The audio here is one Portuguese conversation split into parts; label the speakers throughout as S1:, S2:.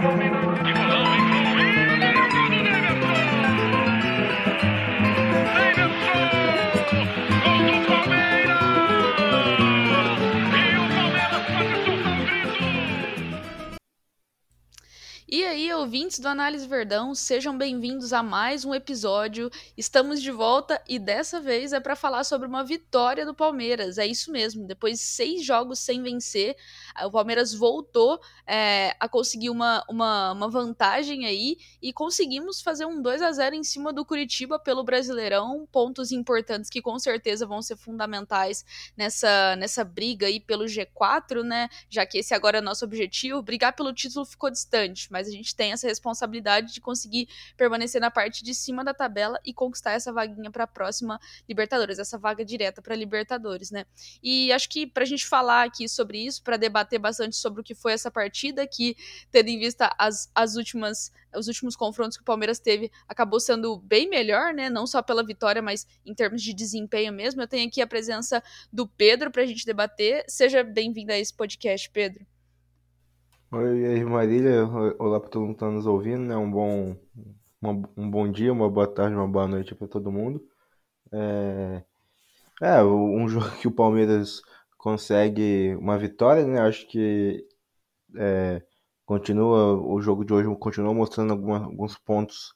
S1: Gracias, ouvintes do Análise Verdão, sejam bem-vindos a mais um episódio. Estamos de volta e dessa vez é para falar sobre uma vitória do Palmeiras. É isso mesmo, depois de seis jogos sem vencer, o Palmeiras voltou é, a conseguir uma, uma, uma, vantagem aí e conseguimos fazer um 2 a 0 em cima do Curitiba pelo Brasileirão. Pontos importantes que com certeza vão ser fundamentais nessa, nessa briga aí pelo G4, né? Já que esse agora é nosso objetivo. Brigar pelo título ficou distante, mas a gente tem essa responsabilidade de conseguir permanecer na parte de cima da tabela e conquistar essa vaguinha para a próxima Libertadores, essa vaga direta para Libertadores, né? E acho que para a gente falar aqui sobre isso, para debater bastante sobre o que foi essa partida, que tendo em vista as, as últimas os últimos confrontos que o Palmeiras teve acabou sendo bem melhor, né? Não só pela vitória, mas em termos de desempenho mesmo. Eu tenho aqui a presença do Pedro para a gente debater. Seja bem-vindo a esse podcast, Pedro.
S2: Oi, aí, Marília. Olá para todo mundo que está nos ouvindo, né? Um bom, uma, um bom dia, uma boa tarde, uma boa noite para todo mundo. É, é, um jogo que o Palmeiras consegue uma vitória, né? Acho que é, continua o jogo de hoje continua mostrando alguma, alguns pontos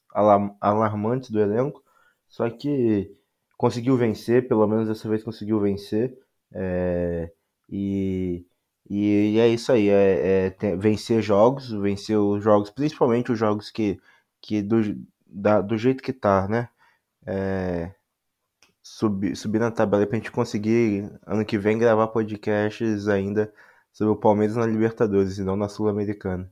S2: alarmantes do elenco, só que conseguiu vencer, pelo menos dessa vez conseguiu vencer. É, e e, e é isso aí, é, é vencer jogos, vencer os jogos, principalmente os jogos que, que do, da, do jeito que tá, né? É, subir, subir na tabela pra gente conseguir ano que vem gravar podcasts ainda sobre o Palmeiras na Libertadores e não na Sul-Americana.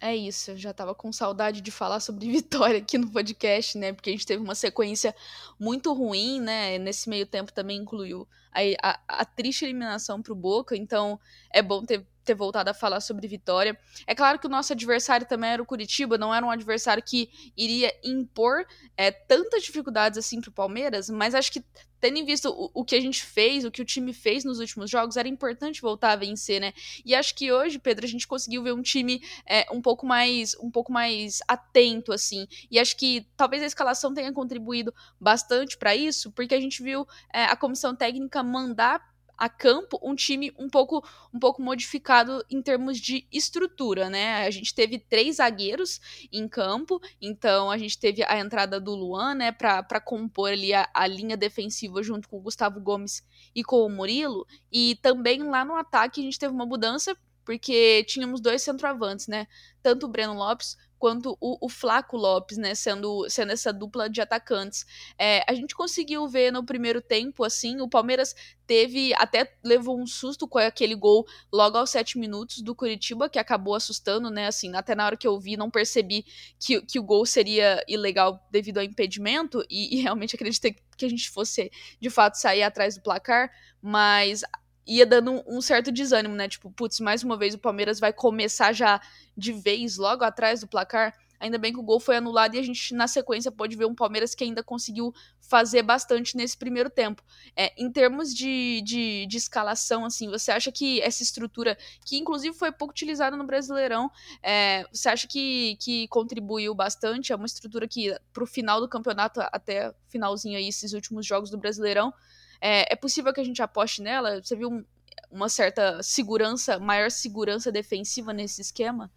S1: É isso, eu já tava com saudade de falar sobre vitória aqui no podcast, né? Porque a gente teve uma sequência muito ruim, né? Nesse meio tempo também incluiu a, a, a triste eliminação pro Boca, então é bom ter ter voltado a falar sobre vitória. É claro que o nosso adversário também era o Curitiba, não era um adversário que iria impor é, tantas dificuldades assim pro Palmeiras, mas acho que tendo em vista o, o, que a gente fez, o que o time fez nos últimos jogos, era importante voltar a vencer, né? E acho que hoje, Pedro, a gente conseguiu ver um time é, um pouco mais um pouco mais atento, assim. E acho que talvez a escalação tenha contribuído bastante para isso, porque a gente viu é, a comissão técnica mandar a campo um time um pouco um pouco modificado em termos de estrutura, né? A gente teve três zagueiros em campo, então a gente teve a entrada do Luan, né, para compor ali a, a, linha defensiva junto com o Gustavo Gomes e com o Murilo, e também lá no ataque a gente teve uma mudança porque tínhamos dois centroavantes, né? Tanto o Breno Lopes quanto o, o Flaco Lopes, né, sendo, sendo essa dupla de atacantes. É, a gente conseguiu ver no primeiro tempo, assim, o Palmeiras teve, até levou um susto com aquele gol logo aos sete minutos do Curitiba, que acabou assustando, né, assim, até na hora que eu vi, não percebi que, que o gol seria ilegal devido ao impedimento, e, e realmente acreditei que a gente fosse, de fato, sair atrás do placar, mas ia dando um, certo desânimo, né? Tipo, putz, mais uma vez o Palmeiras vai começar já de vez logo atrás do placar. Ainda bem que o gol foi anulado e a gente, na sequência, pode ver um Palmeiras que ainda conseguiu fazer bastante nesse primeiro tempo. É, em termos de, de, de, escalação, assim, você acha que essa estrutura, que inclusive foi pouco utilizada no Brasileirão, é, você acha que, que contribuiu bastante? É uma estrutura que, pro final do campeonato, até finalzinho aí, esses últimos jogos do Brasileirão, é, é possível que a gente aposte nela? Você viu um, uma certa segurança, maior segurança defensiva nesse esquema?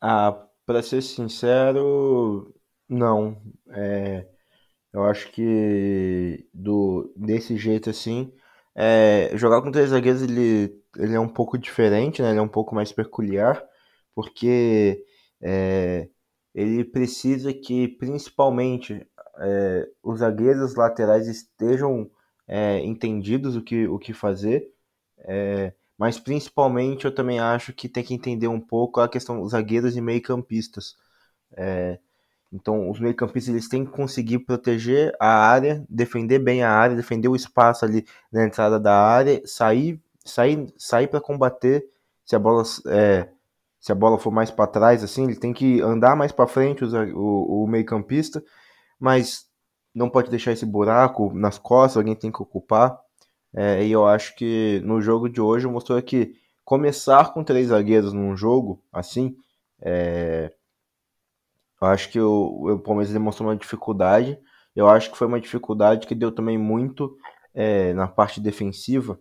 S2: Ah, para ser sincero, não. É, eu acho que do desse jeito assim, é, jogar com três zagueiros ele, ele é um pouco diferente, né? Ele é um pouco mais peculiar, porque é, ele precisa que principalmente é, os zagueiros laterais estejam é, entendidos o que, o que fazer, é, mas principalmente eu também acho que tem que entender um pouco a questão dos zagueiros e meio-campistas. É, então, os meio-campistas eles têm que conseguir proteger a área, defender bem a área, defender o espaço ali na entrada da área, sair, sair, sair para combater se a bola é, se a bola for mais para trás, assim, ele tem que andar mais para frente o, o, o meio-campista mas não pode deixar esse buraco nas costas, alguém tem que ocupar. É, e eu acho que no jogo de hoje mostrou que começar com três zagueiros num jogo assim, é, eu acho que o, o Palmeiras demonstrou uma dificuldade. Eu acho que foi uma dificuldade que deu também muito é, na parte defensiva.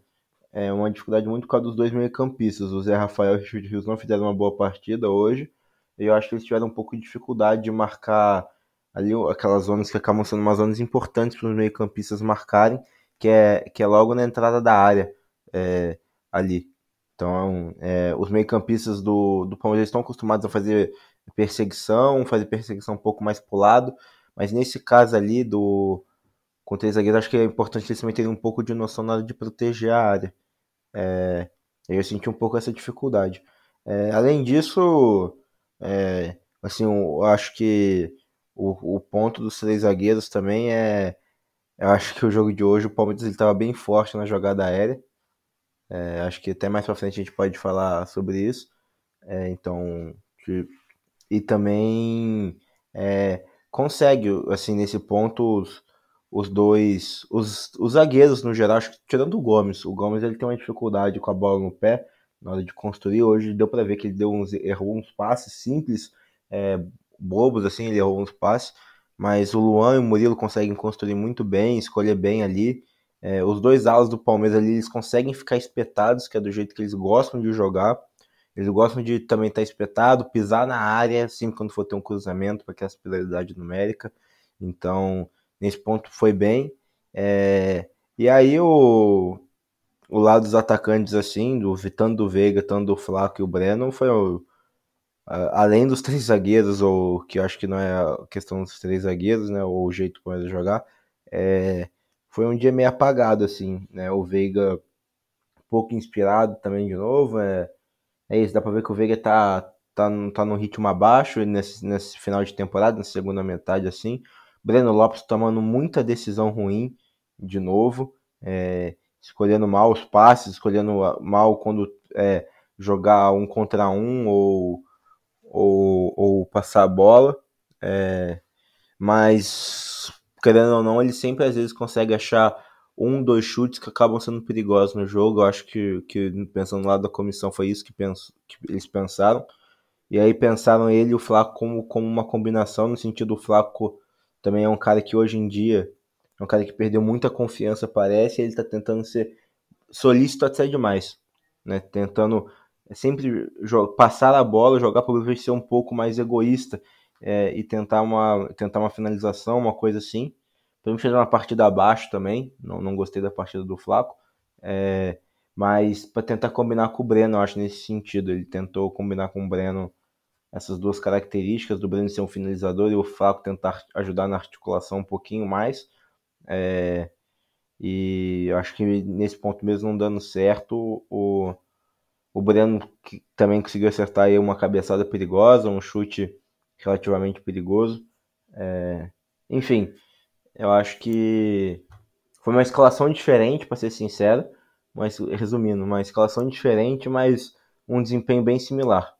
S2: É uma dificuldade muito por causa dos dois meio-campistas. O Zé Rafael e o Richard Rios não fizeram uma boa partida hoje. E eu acho que eles tiveram um pouco de dificuldade de marcar ali aquelas zonas que acabam sendo umas zonas importantes para os meio-campistas marcarem, que é, que é logo na entrada da área é, ali. Então, é, os meio-campistas do, do Palmeiras estão acostumados a fazer perseguição, fazer perseguição um pouco mais pro lado, mas nesse caso ali do com três zagueiros, acho que é importante eles também terem um pouco de noção na hora de proteger a área. É, eu senti um pouco essa dificuldade. É, além disso, é, assim, eu acho que o, o ponto dos três zagueiros também é. Eu acho que o jogo de hoje o Palmeiras estava bem forte na jogada aérea. É, acho que até mais pra frente a gente pode falar sobre isso. É, então, e também é, consegue, assim, nesse ponto, os, os dois, os, os zagueiros no geral, acho que tirando o Gomes, o Gomes ele tem uma dificuldade com a bola no pé na hora de construir. Hoje deu para ver que ele deu uns, errou uns passes simples, é, bobos, assim, ele errou uns passes, mas o Luan e o Murilo conseguem construir muito bem, escolher bem ali. É, os dois alas do Palmeiras ali, eles conseguem ficar espetados, que é do jeito que eles gostam de jogar. Eles gostam de também estar espetado, pisar na área, sempre quando for ter um cruzamento, para criar superioridade numérica. Então, nesse ponto foi bem. É... E aí o, o lado dos atacantes, assim, do tanto do Veiga, tanto do Flaco e o Breno, foi o... além dos três zagueiros, ou que eu acho que não é a questão dos três zagueiros, né, ou o jeito como eles jogar, é... foi um dia meio apagado, assim, né, o Veiga pouco inspirado também de novo, é é isso, dá pra ver que o Veiga tá, tá, tá num ritmo abaixo nesse, nesse final de temporada, na segunda metade, assim. Breno Lopes tomando muita decisão ruim de novo, é, escolhendo mal os passes, escolhendo mal quando é, jogar um contra um ou, ou, ou passar a bola. É, mas, querendo ou não, ele sempre às vezes consegue achar um, dois chutes que acabam sendo perigosos no jogo. Eu acho que, que pensando lá da comissão, foi isso que, penso, que eles pensaram. E aí pensaram ele e o Flaco como, como uma combinação, no sentido o Flaco também é um cara que hoje em dia é um cara que perdeu muita confiança, parece, e ele tá tentando ser solícito até demais, né? Tentando sempre passar a bola, jogar para o ser um pouco mais egoísta é, e tentar uma, tentar uma finalização, uma coisa assim. Podemos fazer uma partida abaixo também. Não, não gostei da partida do Flaco. É, mas para tentar combinar com o Breno, eu acho nesse sentido. Ele tentou combinar com o Breno essas duas características do Breno ser um finalizador e o Flaco tentar ajudar na articulação um pouquinho mais. É, e eu acho que nesse ponto mesmo não dando certo, o, o Breno também conseguiu acertar aí uma cabeçada perigosa, um chute relativamente perigoso. É, enfim, eu acho que foi uma escalação diferente, para ser sincero, mas resumindo, uma escalação diferente, mas um desempenho bem similar.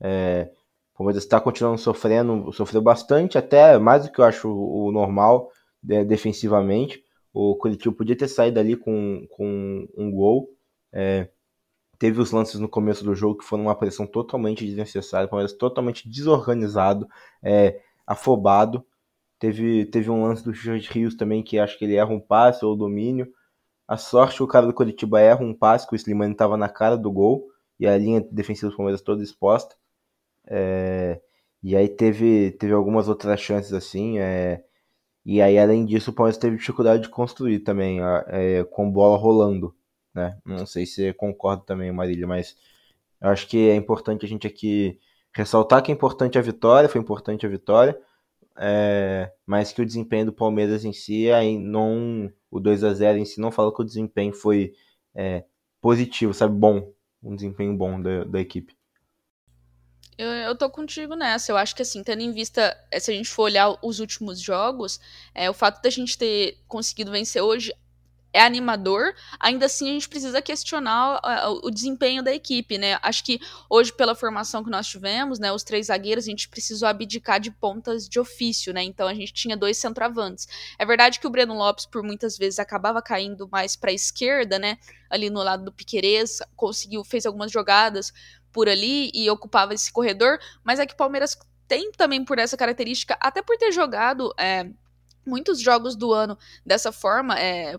S2: É, o Palmeiras está continuando sofrendo, sofreu bastante, até mais do que eu acho o normal de, defensivamente. O Curitiba podia ter saído ali com, com um gol. É, teve os lances no começo do jogo que foram uma pressão totalmente desnecessária, o Palmeiras totalmente desorganizado, é, afobado. Teve, teve um lance do Jorge Rios também, que acho que ele erra um passe ou domínio. A sorte, o cara do Curitiba erra um passe, que o Slimani estava na cara do gol, e a linha defensiva do Palmeiras toda exposta. É, e aí teve, teve algumas outras chances assim. É, e aí, além disso, o Palmeiras teve dificuldade de construir também, é, com bola rolando. Né? Não sei se você concorda também, Marília, mas eu acho que é importante a gente aqui ressaltar que é importante a vitória, foi importante a vitória, é, mas que o desempenho do Palmeiras em si, aí não, o 2 a 0 em si não fala que o desempenho foi é, positivo, sabe, bom, um desempenho bom da, da equipe.
S1: Eu, eu tô contigo nessa. Eu acho que, assim, tendo em vista, é, se a gente for olhar os últimos jogos, é, o fato da gente ter conseguido vencer hoje é animador, ainda assim a gente precisa questionar o, o desempenho da equipe, né? Acho que hoje, pela formação que nós tivemos, né, os três zagueiros, a gente precisou abdicar de pontas de ofício, né? Então a gente tinha dois centroavantes. É verdade que o Breno Lopes, por muitas vezes, acabava caindo mais para a esquerda, né? Ali no lado do Piquerez, conseguiu, fez algumas jogadas por ali e ocupava esse corredor, mas é que o Palmeiras tem também por essa característica, até por ter jogado. É, muitos jogos do ano dessa forma, é,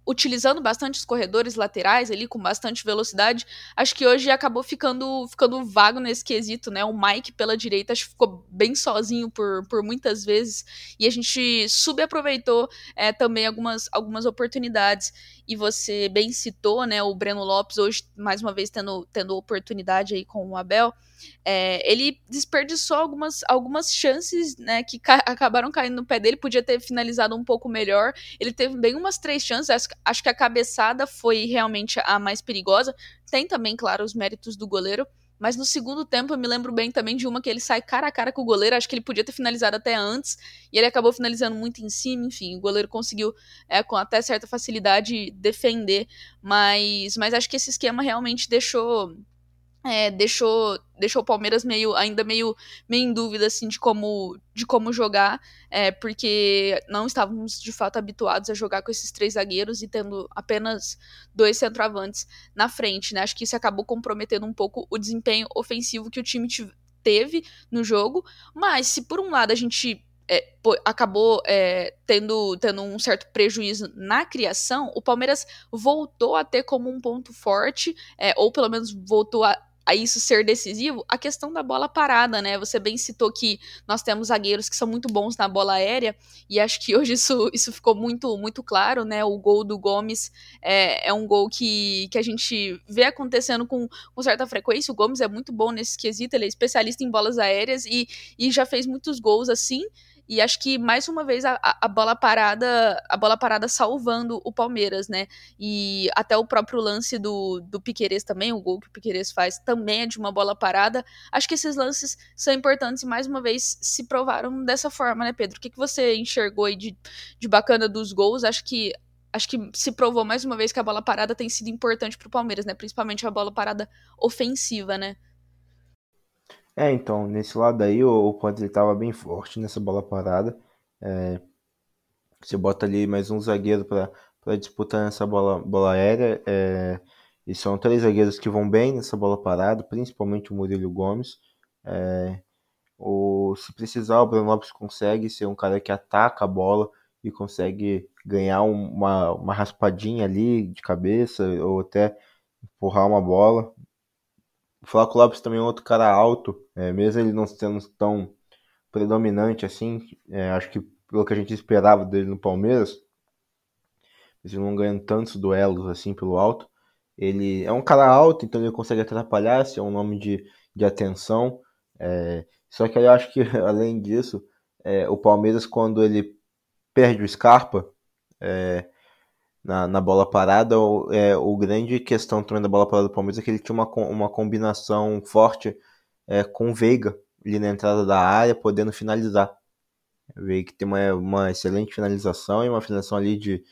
S1: utilizando bastante os corredores laterais ali, com bastante velocidade, acho que hoje acabou ficando, ficando vago nesse quesito, né? O Mike pela direita acho que ficou bem sozinho por, por muitas vezes e a gente subaproveitou é, também algumas, algumas oportunidades. E você bem citou, né? O Breno Lopes hoje, mais uma vez, tendo, tendo oportunidade aí com o Abel. É, ele desperdiçou algumas, algumas chances né, que ca acabaram caindo no pé dele, podia ter finalizado um pouco melhor. Ele teve bem umas três chances, acho, acho que a cabeçada foi realmente a mais perigosa. Tem também, claro, os méritos do goleiro. Mas no segundo tempo eu me lembro bem também de uma que ele sai cara a cara com o goleiro. Acho que ele podia ter finalizado até antes. E ele acabou finalizando muito em cima. Enfim, o goleiro conseguiu, é, com até certa facilidade, defender. Mas, mas acho que esse esquema realmente deixou é, deixou, deixou o Palmeiras meio, ainda meio, meio em dúvida assim, de, como, de como jogar, é, porque não estávamos de fato habituados a jogar com esses três zagueiros e tendo apenas dois centroavantes na frente. Né? Acho que isso acabou comprometendo um pouco o desempenho ofensivo que o time teve no jogo, mas se por um lado a gente é, acabou é, tendo, tendo um certo prejuízo na criação, o Palmeiras voltou a ter como um ponto forte, é, ou pelo menos voltou a, a isso ser decisivo, a questão da bola parada, né? Você bem citou que nós temos zagueiros que são muito bons na bola aérea, e acho que hoje isso, isso ficou muito, muito claro, né? O gol do Gomes é, é um gol que, que a gente vê acontecendo com, com certa frequência. O Gomes é muito bom nesse quesito, ele é especialista em bolas aéreas e, e já fez muitos gols assim. E acho que mais uma vez a, a, bola parada, a bola parada salvando o Palmeiras, né? E até o próprio lance do, do Piqueires também, o gol que o Piqueires faz também é de uma bola parada. Acho que esses lances são importantes e mais uma vez se provaram dessa forma, né, Pedro? O que, que você enxergou aí de, de bacana dos gols? Acho que acho que se provou mais uma vez que a bola parada tem sido importante para o Palmeiras, né? Principalmente a bola parada ofensiva, né?
S2: É, então, nesse lado aí, o, o estava bem forte nessa bola parada. É, você bota ali mais um zagueiro para disputar nessa bola, bola aérea. É, e são três zagueiros que vão bem nessa bola parada, principalmente o Murilo Gomes. É, o, se precisar, o Bruno Lopes consegue ser um cara que ataca a bola e consegue ganhar uma, uma raspadinha ali de cabeça ou até empurrar uma bola. O Flávio Lopes também é outro cara alto, é, mesmo ele não sendo tão predominante assim, é, acho que pelo que a gente esperava dele no Palmeiras, ele não ganhando tantos duelos assim pelo alto. Ele é um cara alto, então ele consegue atrapalhar, se é um nome de, de atenção. É, só que eu acho que, além disso, é, o Palmeiras, quando ele perde o Scarpa, é, na, na bola parada. O, é, o grande questão também da bola parada do Palmeiras é que ele tinha uma, uma combinação forte é, com o Veiga ali na entrada da área, podendo finalizar. O Veiga tem uma, uma excelente finalização e uma finalização ali de,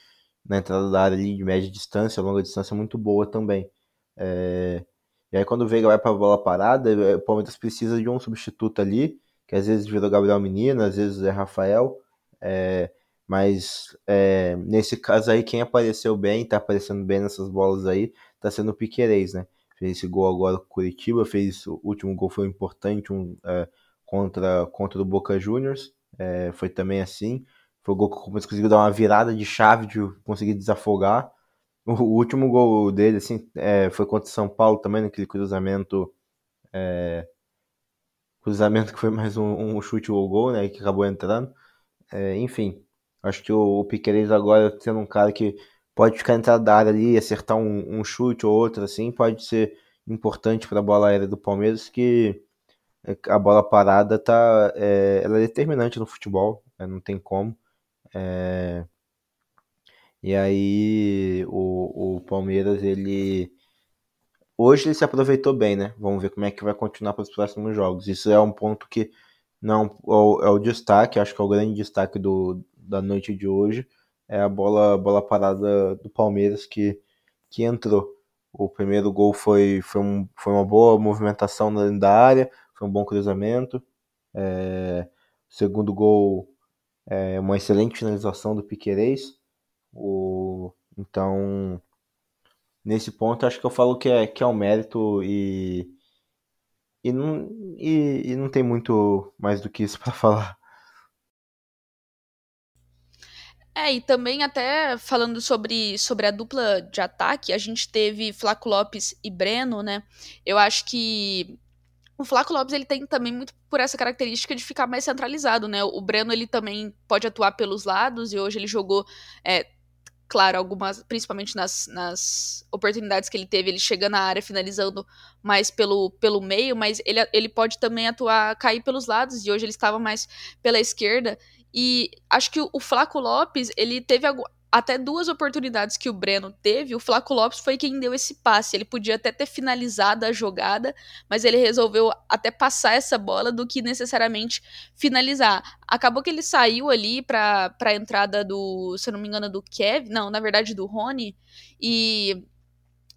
S2: na entrada da área ali de média distância, longa distância muito boa também. É, e aí quando o Veiga vai para a bola parada, é, o Palmeiras precisa de um substituto ali, que às vezes vira o Gabriel Menino, às vezes é Rafael. É, mas é, nesse caso aí, quem apareceu bem, tá aparecendo bem nessas bolas aí, tá sendo o Piquerez, né? Fez esse gol agora com o Curitiba, fez o último gol foi importante um, é, contra, contra o Boca Juniors, é, foi também assim. Foi o gol que o Palmeiras conseguiu dar uma virada de chave de conseguir desafogar. O, o último gol dele, assim, é, foi contra o São Paulo também, naquele cruzamento. É, cruzamento que foi mais um, um chute ou gol, né? Que acabou entrando. É, enfim, Acho que o, o Piqueires agora sendo um cara que pode ficar entrada da área ali, acertar um, um, chute ou outro, assim, pode ser importante para a bola aérea do Palmeiras, que a bola parada tá, é, ela é determinante no futebol, né, não tem como. É, e aí o, o Palmeiras, ele hoje ele se aproveitou bem, né? Vamos ver como é que vai continuar para os próximos jogos. Isso é um ponto que não é o, é o destaque, acho que é o grande destaque do, da noite de hoje. é a bola, bola parada do Palmeiras que, que entrou. O primeiro gol foi, foi, um, foi uma boa movimentação da área, foi um bom cruzamento. É, o segundo gol é uma excelente finalização do Piquerez. O, então, nesse ponto, acho que eu falo que é, que é um mérito e, e, não, e, e não tem muito mais do que isso para falar.
S1: É, e também até falando sobre, sobre a dupla de ataque, a gente teve Flaco Lopes e Breno, né? Eu acho que o Flaco Lopes ele tem também muito por essa característica de ficar mais centralizado, né? O Breno ele também pode atuar pelos lados e hoje ele jogou, é, claro, algumas, principalmente nas, nas oportunidades que ele teve, ele chega na área finalizando mais pelo, pelo meio, mas ele, ele pode também atuar, cair pelos lados e hoje ele estava mais pela esquerda e acho que o Flaco Lopes, ele teve até duas oportunidades que o Breno teve, o Flaco Lopes foi quem deu esse passe. Ele podia até ter finalizado a jogada, mas ele resolveu até passar essa bola do que necessariamente finalizar. Acabou que ele saiu ali para a entrada do, se eu não me engano, do Kevin, não, na verdade do Rony, e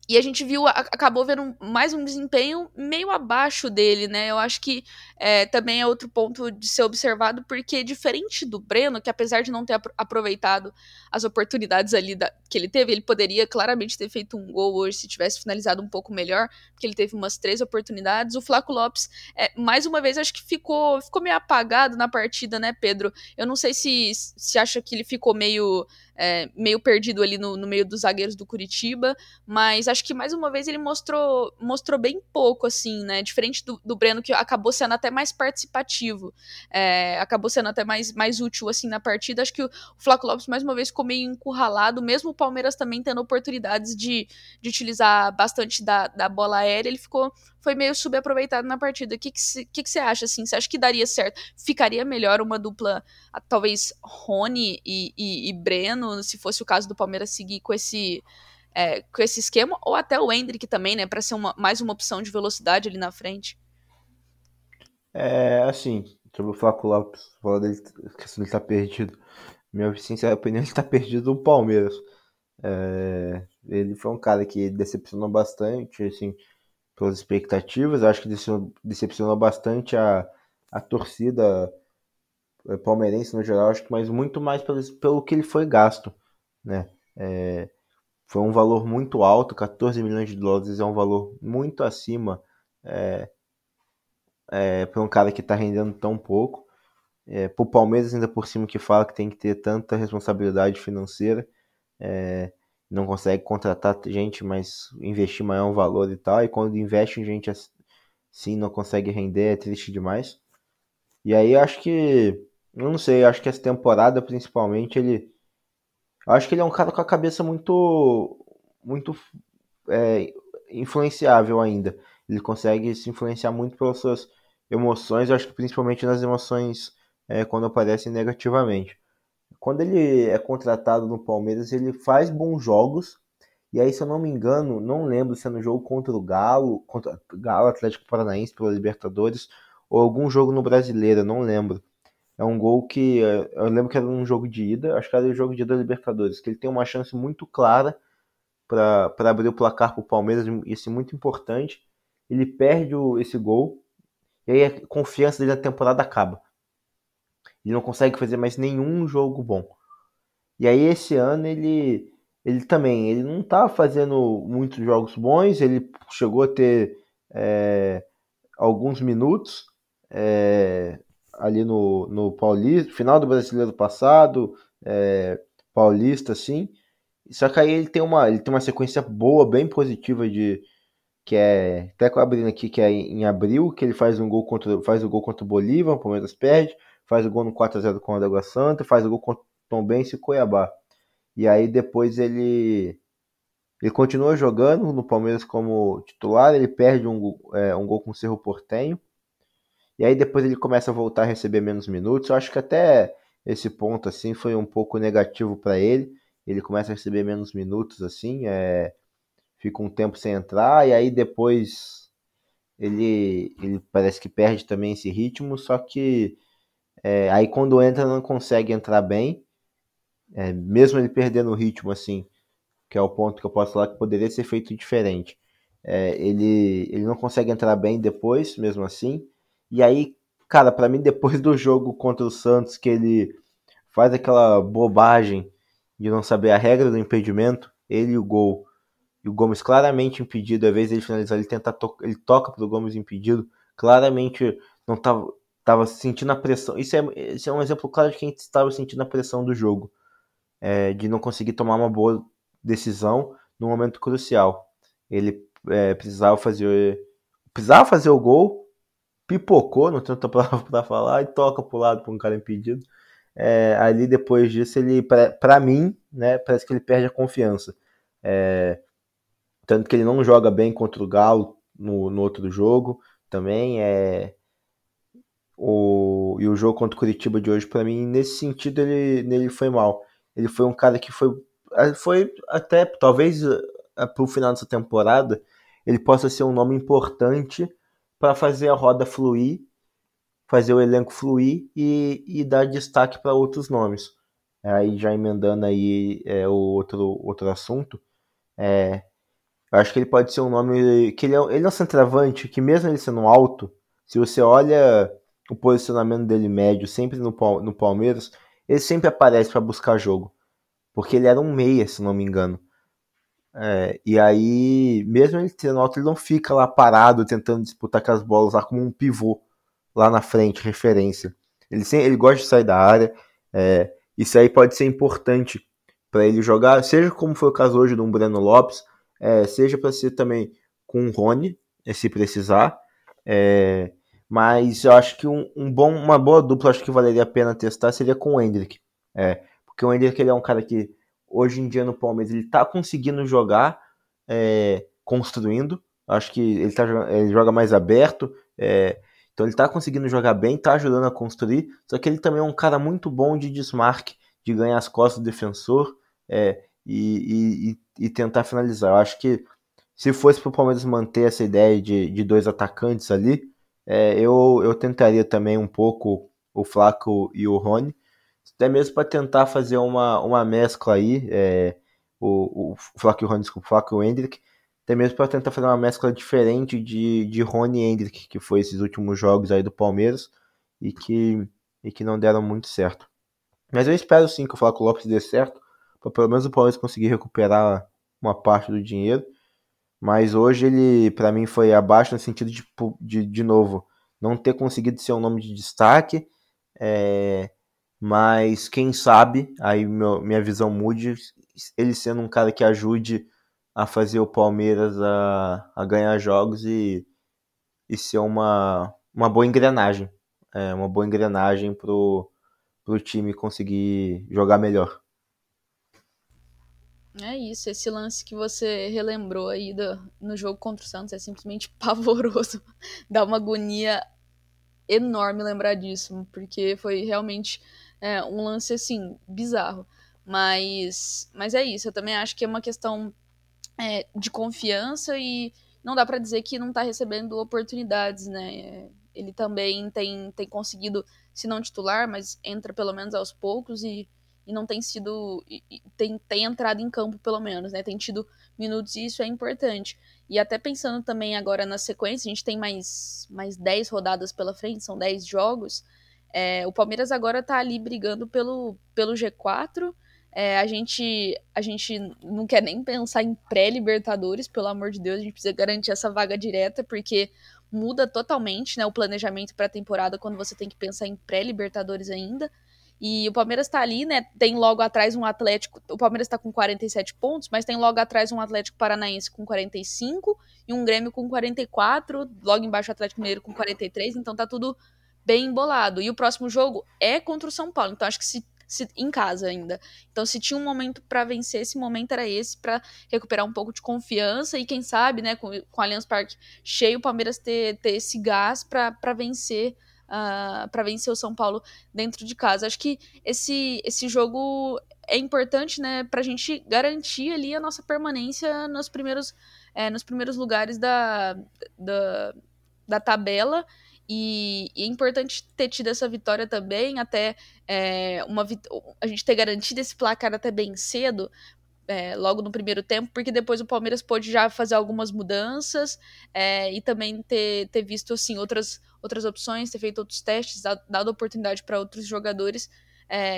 S1: e a gente viu, acabou vendo mais um desempenho meio abaixo dele, né? Eu acho que é, também é outro ponto de ser observado, porque diferente do Breno, que apesar de não ter aproveitado as oportunidades ali da, que ele teve, ele poderia claramente ter feito um gol hoje se tivesse finalizado um pouco melhor, porque ele teve umas três oportunidades. O Flaco Lopes, é, mais uma vez, acho que ficou, ficou meio apagado na partida, né, Pedro? Eu não sei se, se acha que ele ficou meio é, meio perdido ali no, no, meio dos zagueiros do Curitiba, mas acho que mais uma vez ele mostrou, mostrou bem pouco, assim, né? Diferente do, do Breno, que acabou sendo até mais participativo, é, acabou sendo até mais, mais útil, assim, na partida. Acho que o, o Flaco Lopes, mais uma vez, ficou meio encurralado, mesmo o Palmeiras também tendo oportunidades de, de utilizar bastante da, da bola aérea, ele ficou foi meio subaproveitado na partida. O que você que que, que acha, assim? Você acha que daria certo? Ficaria melhor uma dupla, talvez Rony e, e, e Breno, se fosse o caso do Palmeiras seguir com esse, é, com esse esquema? Ou até o Hendrick também, né? Para ser uma, mais uma opção de velocidade ali na frente?
S2: É, assim, sobre o Flaco Lopes, falar dele, questão dele tá perdido. Minha sincera opinião, ele tá perdido no Palmeiras. É, ele foi um cara que decepcionou bastante, assim, pelas expectativas. Acho que decepcionou bastante a, a torcida palmeirense no geral, acho que mas muito mais pelo, pelo que ele foi gasto, né? É, foi um valor muito alto, 14 milhões de dólares é um valor muito acima é, é, para um cara que está rendendo tão pouco. É, para o Palmeiras, ainda por cima, que fala que tem que ter tanta responsabilidade financeira. É, não consegue contratar gente, mas investir maior valor e tal. E quando investe em gente assim, não consegue render, é triste demais. E aí acho que. Eu não sei, acho que essa temporada principalmente ele. Acho que ele é um cara com a cabeça muito. muito é, influenciável ainda. Ele consegue se influenciar muito pelas suas emoções, acho que principalmente nas emoções é, quando aparecem negativamente quando ele é contratado no Palmeiras, ele faz bons jogos. E aí, se eu não me engano, não lembro se é no jogo contra o Galo, contra o Galo Atlético Paranaense pela Libertadores, ou algum jogo no Brasileiro, não lembro. É um gol que eh, eu lembro que era um jogo de ida, acho que era o jogo de ida da Libertadores, que ele tem uma chance muito clara para abrir o placar para o Palmeiras, isso é muito importante. Ele perde o, esse gol, e aí a confiança dele na temporada acaba. Ele não consegue fazer mais nenhum jogo bom. E aí esse ano ele ele também ele não tá fazendo muitos jogos bons. Ele chegou a ter é, alguns minutos é, ali no, no Paulista, final do Brasileiro passado, é, Paulista, assim. Só que aí ele tem uma ele tem uma sequência boa, bem positiva de que é até abrindo aqui que é em abril que ele faz um gol contra faz o gol contra o Bolívar, o Palmeiras perde faz o gol no 4x0 com o Água Santa, faz o gol contra o Tom Benz e Cuiabá. E aí depois ele ele continua jogando no Palmeiras como titular, ele perde um, é, um gol com o Cerro Portenho. E aí depois ele começa a voltar a receber menos minutos. Eu acho que até esse ponto assim foi um pouco negativo para ele. Ele começa a receber menos minutos assim, é, fica um tempo sem entrar e aí depois ele ele parece que perde também esse ritmo, só que é, aí quando entra não consegue entrar bem. É, mesmo ele perdendo o ritmo, assim, que é o ponto que eu posso falar que poderia ser feito diferente. É, ele, ele não consegue entrar bem depois, mesmo assim. E aí, cara, para mim, depois do jogo contra o Santos, que ele faz aquela bobagem de não saber a regra do impedimento, ele e o gol. E o Gomes claramente impedido, às vezes ele finalizar, ele tenta to ele toca pro Gomes impedido, claramente não tava, tava sentindo a pressão. Isso é, isso é um exemplo claro de quem estava sentindo a pressão do jogo, é, de não conseguir tomar uma boa decisão no momento crucial. Ele é, precisava fazer precisava fazer o gol, pipocou, não tem outra palavra para falar, e toca pro lado para um cara impedido. É, ali depois disso, ele, para mim, né, parece que ele perde a confiança. É, tanto que ele não joga bem contra o Galo no, no outro jogo também. É, o, e o jogo contra o Curitiba de hoje, para mim, nesse sentido, ele, nele foi mal. Ele foi um cara que foi, foi até, talvez, para o final dessa temporada, ele possa ser um nome importante para fazer a roda fluir, fazer o elenco fluir e, e dar destaque para outros nomes. Aí já emendando aí é, o outro, outro assunto, é, eu acho que ele pode ser um nome que ele é, ele é um centroavante que mesmo ele sendo alto, se você olha o posicionamento dele médio sempre no, no Palmeiras, ele sempre aparece para buscar jogo, porque ele era um meia, se não me engano. É, e aí, mesmo ele tendo alto, ele não fica lá parado tentando disputar com as bolas lá como um pivô lá na frente, referência. Ele, ele gosta de sair da área. É, isso aí pode ser importante para ele jogar, seja como foi o caso hoje do Breno Lopes, é, seja para ser também com o Rony, é, se precisar. É, mas eu acho que um, um, bom, uma boa dupla acho que valeria a pena testar seria com o Hendrick. É, porque o Hendrick ele é um cara que hoje em dia no Palmeiras ele tá conseguindo jogar é, construindo. Acho que ele, tá, ele joga mais aberto. É, então ele tá conseguindo jogar bem, tá ajudando a construir. Só que ele também é um cara muito bom de desmarque, de ganhar as costas do defensor é, e, e, e, tentar finalizar. Eu acho que se fosse para o Palmeiras manter essa ideia de, de dois atacantes ali, é, eu, eu tentaria também um pouco o Flaco e o Rony até mesmo para tentar fazer uma, uma mescla aí, é, o, o Flávio Rony, desculpa, o Hendrick, até mesmo para tentar fazer uma mescla diferente de, de Rony e Hendrick, que foi esses últimos jogos aí do Palmeiras e que, e que não deram muito certo. Mas eu espero sim que o Flávio Lopes dê certo, para pelo menos o Palmeiras conseguir recuperar uma parte do dinheiro. Mas hoje ele, para mim, foi abaixo no sentido de, de, de novo, não ter conseguido ser um nome de destaque. É, mas quem sabe, aí meu, minha visão mude, ele sendo um cara que ajude a fazer o Palmeiras a, a ganhar jogos e, e ser uma, uma boa engrenagem. É, uma boa engrenagem pro, pro time conseguir jogar melhor.
S1: É isso, esse lance que você relembrou aí do, no jogo contra o Santos é simplesmente pavoroso. Dá uma agonia enorme lembrar disso, porque foi realmente é, um lance assim, bizarro. Mas, mas é isso, eu também acho que é uma questão é, de confiança e não dá para dizer que não tá recebendo oportunidades, né? Ele também tem, tem conseguido, se não titular, mas entra pelo menos aos poucos e, e não tem sido. tem, tem entrado em campo, pelo menos, né? Tem tido minutos e isso é importante. E até pensando também agora na sequência, a gente tem mais, mais 10 rodadas pela frente, são 10 jogos. É, o Palmeiras agora tá ali brigando pelo, pelo G4. É, a, gente, a gente não quer nem pensar em pré-Libertadores, pelo amor de Deus, a gente precisa garantir essa vaga direta, porque muda totalmente né, o planejamento para a temporada quando você tem que pensar em pré-Libertadores ainda. E o Palmeiras tá ali, né? Tem logo atrás um Atlético. O Palmeiras tá com 47 pontos, mas tem logo atrás um Atlético Paranaense com 45 e um Grêmio com 44. Logo embaixo o Atlético Mineiro com 43. Então tá tudo bem embolado. E o próximo jogo é contra o São Paulo. Então acho que se, se em casa ainda. Então se tinha um momento para vencer, esse momento era esse para recuperar um pouco de confiança e quem sabe, né, com, com o Allianz Parque cheio, o Palmeiras ter, ter esse gás para vencer Uh, ah, para vencer o São Paulo dentro de casa. Acho que esse, esse jogo é importante, né, para a gente garantir ali a nossa permanência nos primeiros, é, nos primeiros lugares da, da, da tabela E, e, é importante ter tido essa vitória também, até é, uma a gente ter garantido esse placar até bem cedo, é, logo no primeiro tempo, porque depois o Palmeiras pôde já fazer algumas mudanças é, e também ter, ter visto assim, outras, outras opções, ter feito outros testes, dado, dado oportunidade para outros jogadores.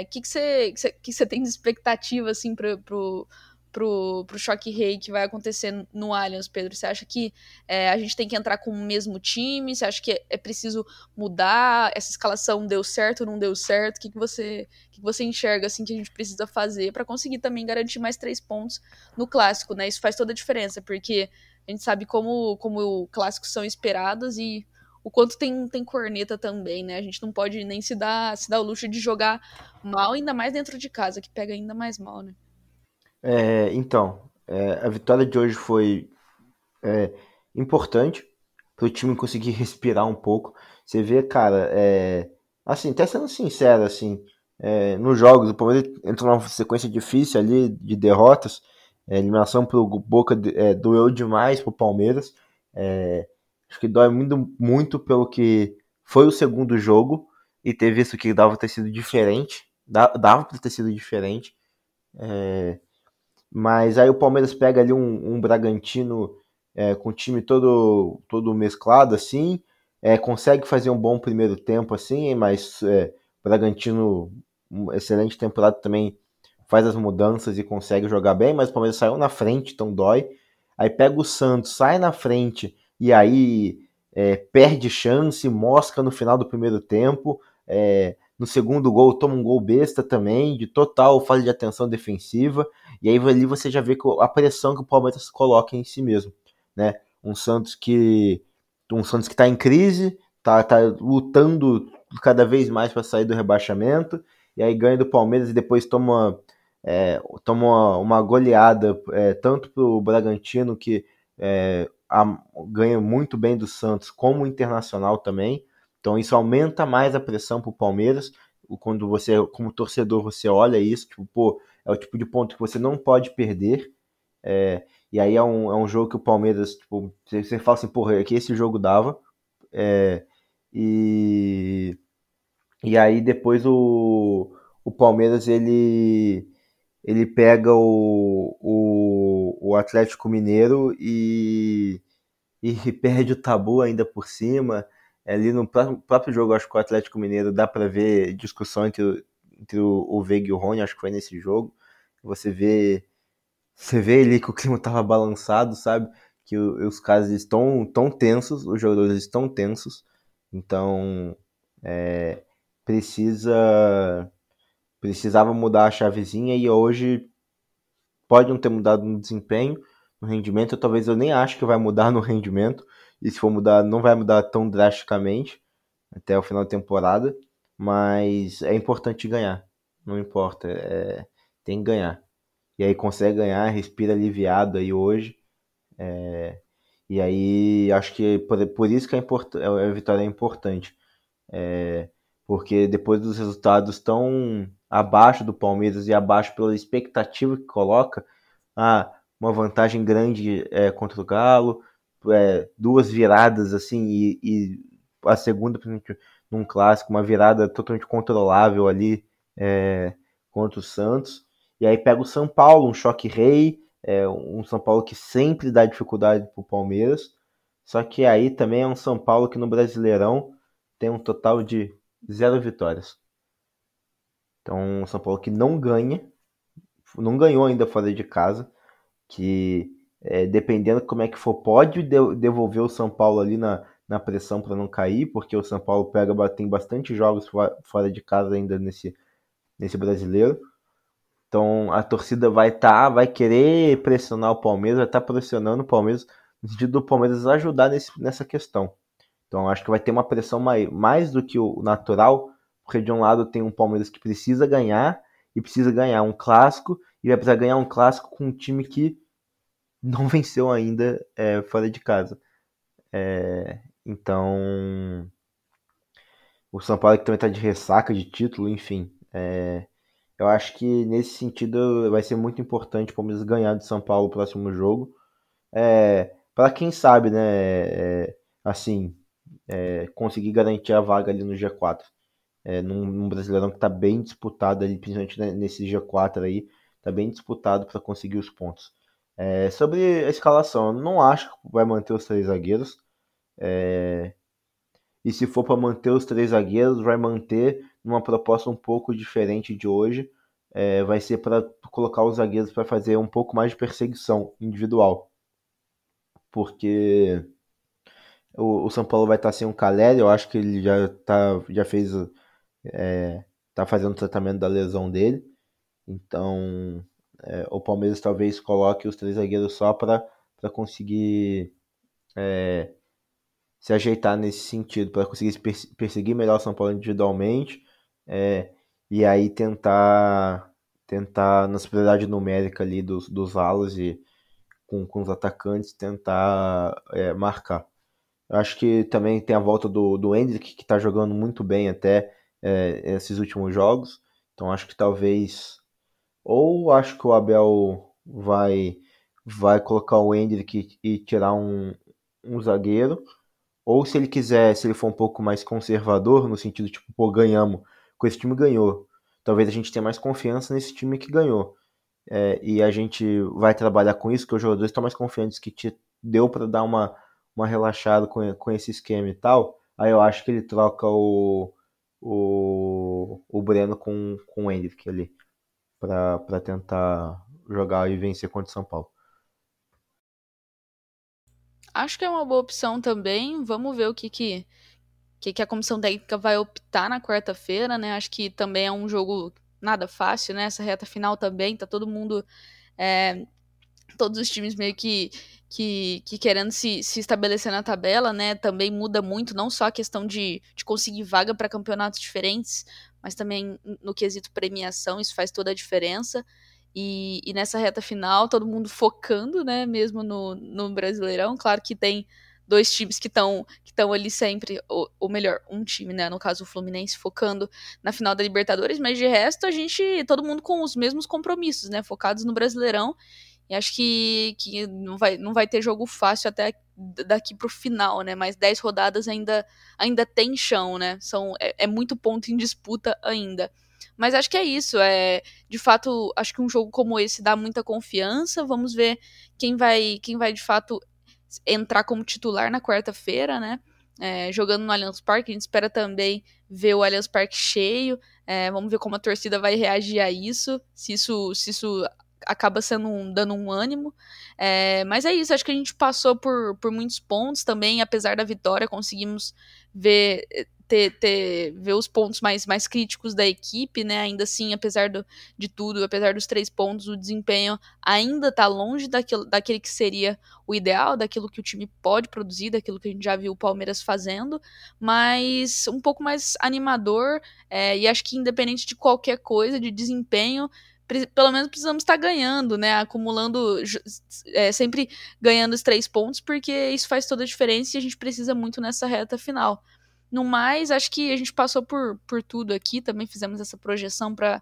S1: O que você que que que tem de expectativa assim, para pro, pro, pro choque rei que vai acontecer no Allianz, Pedro? Você acha que é, a gente tem que entrar com o mesmo time? Você acha que é, é preciso mudar? Essa escalação deu certo ou não deu certo? O que, que, você, que, que você enxerga assim que a gente precisa fazer para conseguir também garantir mais três pontos no clássico, né? Isso faz toda a diferença, porque a gente sabe como, como clássicos são esperados e o quanto tem, tem corneta também, né? A gente não pode nem se dar, se dar o luxo de jogar mal, ainda mais dentro de casa, que pega ainda mais mal, né?
S2: É, então, é, a vitória de hoje foi é, importante para o time conseguir respirar um pouco. Você vê, cara, é, assim, até sendo sincero, assim, é, nos jogos, o Palmeiras entrou numa sequência difícil ali de derrotas. É, eliminação pro Boca é, doeu demais pro Palmeiras. É, acho que dói muito, muito pelo que foi o segundo jogo e ter visto que dava ter sido diferente. Dava para ter sido diferente. É, mas aí o Palmeiras pega ali um, um Bragantino é, com o time todo, todo mesclado assim, é, consegue fazer um bom primeiro tempo assim, mas é, Bragantino, excelente temporada também, faz as mudanças e consegue jogar bem, mas o Palmeiras saiu na frente, então dói. Aí pega o Santos, sai na frente e aí é, perde chance, mosca no final do primeiro tempo. É, no segundo gol, toma um gol besta também, de total falha de atenção defensiva. E aí ali você já vê a pressão que o Palmeiras coloca em si mesmo, né? Um Santos que um Santos que está em crise, tá, tá lutando cada vez mais para sair do rebaixamento, e aí ganha do Palmeiras e depois toma, é, toma uma goleada é, tanto para o Bragantino, que é, a, ganha muito bem do Santos, como o Internacional também. Então isso aumenta mais a pressão para o Palmeiras. Quando você, como torcedor, você olha isso, tipo, pô, é o tipo de ponto que você não pode perder. É, e aí é um, é um jogo que o Palmeiras, tipo, você, você fala assim, porra, é que esse jogo dava. É, e, e aí depois o, o Palmeiras ele, ele pega o, o, o Atlético Mineiro e, e perde o tabu ainda por cima. Ali no próprio jogo, acho que o Atlético Mineiro dá para ver discussão entre, entre o, Veiga e o Rony, acho que foi nesse jogo. Você vê você vê ali que o clima tava balançado, sabe? Que os caras estão tão tensos, os jogadores estão tensos. Então, é, precisa precisava mudar a chavezinha e hoje pode não ter mudado no desempenho, no rendimento, talvez eu nem acho que vai mudar no rendimento, e se for mudar, não vai mudar tão drasticamente até o final da temporada, mas é importante ganhar, não importa, é, tem que ganhar. E aí consegue ganhar, respira aliviado aí hoje. É, e aí acho que por, por isso que a, import, a vitória é importante. É, porque depois dos resultados tão abaixo do Palmeiras e abaixo pela expectativa que coloca, ah, uma vantagem grande é, contra o Galo, é, duas viradas assim e, e a segunda num clássico, uma virada totalmente controlável ali é, contra o Santos. E aí pega o São Paulo, um choque rei, é, um São Paulo que sempre dá dificuldade para o Palmeiras. Só que aí também é um São Paulo que no Brasileirão tem um total de zero vitórias. Então, um São Paulo que não ganha, não ganhou ainda fora de casa, que é, dependendo como é que for, pode devolver o São Paulo ali na, na pressão para não cair, porque o São Paulo pega tem bastante jogos fora de casa ainda nesse, nesse brasileiro. Então a torcida vai estar, tá, vai querer pressionar o Palmeiras, vai estar tá pressionando o Palmeiras no sentido do Palmeiras ajudar nesse, nessa questão. Então acho que vai ter uma pressão mais, mais do que o natural, porque de um lado tem um Palmeiras que precisa ganhar e precisa ganhar um clássico e vai precisar ganhar um clássico com um time que não venceu ainda é, fora de casa. É, então, o São Paulo que também está de ressaca de título, enfim. É, eu acho que nesse sentido vai ser muito importante o Palmeiras ganhar de São Paulo no próximo jogo. É, para quem sabe, né? É, assim, é, conseguir garantir a vaga ali no G4. É, num, num Brasileirão que está bem disputado ali, principalmente nesse G4 aí, está bem disputado para conseguir os pontos. É, sobre a escalação, não acho que vai manter os três zagueiros. É, e se for para manter os três zagueiros, vai manter numa proposta um pouco diferente de hoje. É, vai ser para colocar os zagueiros para fazer um pouco mais de perseguição individual. Porque o, o São Paulo vai estar sem o Caleri, eu acho que ele já, tá, já fez. É, tá fazendo o tratamento da lesão dele. Então é, o Palmeiras talvez coloque os três zagueiros só para conseguir é, se ajeitar nesse sentido, para conseguir perseguir melhor o São Paulo individualmente é, e aí tentar tentar na superioridade numérica ali dos, dos alas e com, com os atacantes tentar é, marcar. Eu acho que também tem a volta do, do Hendrick, que está jogando muito bem até é, esses últimos jogos. Então acho que talvez ou acho que o Abel vai vai colocar o Hendrick e tirar um, um zagueiro, ou se ele quiser, se ele for um pouco mais conservador, no sentido tipo, pô, ganhamos, com esse time ganhou. Talvez a gente tenha mais confiança nesse time que ganhou. É, e a gente vai trabalhar com isso, que os jogadores estão mais confiantes que te deu para dar uma, uma relaxada com, com esse esquema e tal. Aí eu acho que ele troca o, o, o Breno com, com o Hendrick ali para tentar jogar e vencer contra o São Paulo.
S1: Acho que é uma boa opção também. Vamos ver o que que, que, que a comissão técnica vai optar na quarta-feira, né? Acho que também é um jogo nada fácil, né? Essa reta final também, tá todo mundo. É, todos os times meio que, que, que, querendo se, se estabelecer na tabela, né? Também muda muito, não só a questão de, de conseguir vaga para campeonatos diferentes, mas também no quesito premiação, isso faz toda a diferença. E, e nessa reta final, todo mundo focando, né, mesmo no, no Brasileirão. Claro que tem dois times que estão que estão ali sempre, ou, ou, melhor, um time, né, no caso o Fluminense, focando na final da Libertadores, mas de resto a gente, todo mundo com os mesmos compromissos, né, focados no Brasileirão. E acho que, que não, vai, não vai ter jogo fácil até daqui pro final, né? Mas 10 rodadas ainda, ainda tem chão, né? São, é, é, muito ponto em disputa ainda. Mas acho que é isso. É, de fato, acho que um jogo como esse dá muita confiança. Vamos ver quem vai, quem vai de fato entrar como titular na quarta-feira, né? É, jogando no Allianz Parque. A gente espera também ver o Allianz Parque cheio. É, vamos ver como a torcida vai reagir a isso. Se isso, se isso acaba sendo um, dando um ânimo. É, mas é isso, acho que a gente passou por, por muitos pontos também, apesar da vitória, conseguimos ver ter, ter, ver os pontos mais, mais críticos da equipe, né? Ainda assim, apesar do, de tudo, apesar dos três pontos, o desempenho ainda está longe daquilo, daquele que seria o ideal, daquilo que o time pode produzir, daquilo que a gente já viu o Palmeiras fazendo, mas um pouco mais animador, é, e acho que independente de qualquer coisa, de desempenho, pelo menos precisamos estar ganhando, né? Acumulando, é, sempre ganhando os três pontos, porque isso faz toda a diferença e a gente precisa muito nessa reta final. No mais, acho que a gente passou por, por tudo aqui, também fizemos essa projeção para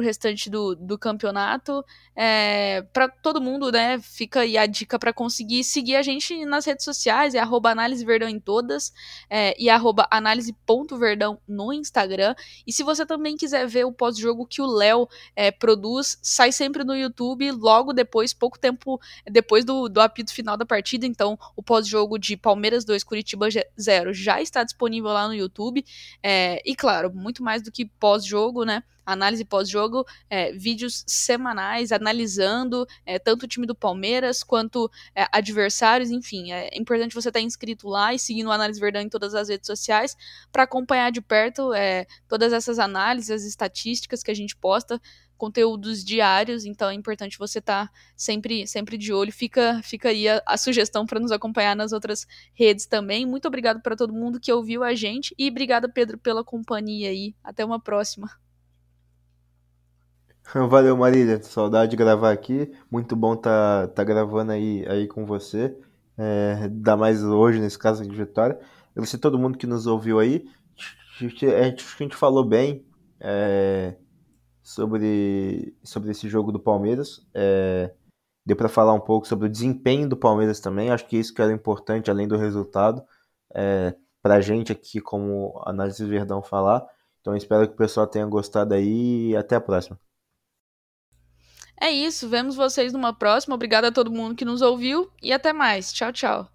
S1: o restante do, do campeonato. É, para todo mundo, né, fica aí a dica para conseguir seguir a gente nas redes sociais, é arroba análise verdão em todas, é, e arroba análise.verdão no Instagram. E se você também quiser ver o pós-jogo que o Léo é, produz, sai sempre no YouTube, logo depois, pouco tempo depois do, do apito final da partida. Então, o pós-jogo de Palmeiras 2, Curitiba 0 já está disponível lá no YouTube. É, e claro, muito mais do que pós-jogo, né? Análise pós-jogo, é, vídeos semanais analisando é, tanto o time do Palmeiras quanto é, adversários, enfim. É importante você estar inscrito lá e seguindo o Análise Verdão em todas as redes sociais para acompanhar de perto é, todas essas análises, as estatísticas que a gente posta conteúdos diários, então é importante você estar tá sempre, sempre de olho. Fica, fica aí a, a sugestão para nos acompanhar nas outras redes também. Muito obrigado para todo mundo que ouviu a gente e obrigada, Pedro, pela companhia aí. Até uma próxima.
S2: Valeu, Marília. Saudade de gravar aqui. Muito bom tá, tá gravando aí, aí com você. É, ainda mais hoje, nesse caso de Vitória. Agradecer a todo mundo que nos ouviu aí. A gente, a gente falou bem. É, sobre, sobre esse jogo do Palmeiras. É, deu para falar um pouco sobre o desempenho do Palmeiras também. Acho que isso que era importante, além do resultado. É, pra gente aqui, como a Análise Verdão falar. Então espero que o pessoal tenha gostado aí e até a próxima.
S1: É isso, vemos vocês numa próxima. Obrigada a todo mundo que nos ouviu e até mais. Tchau, tchau.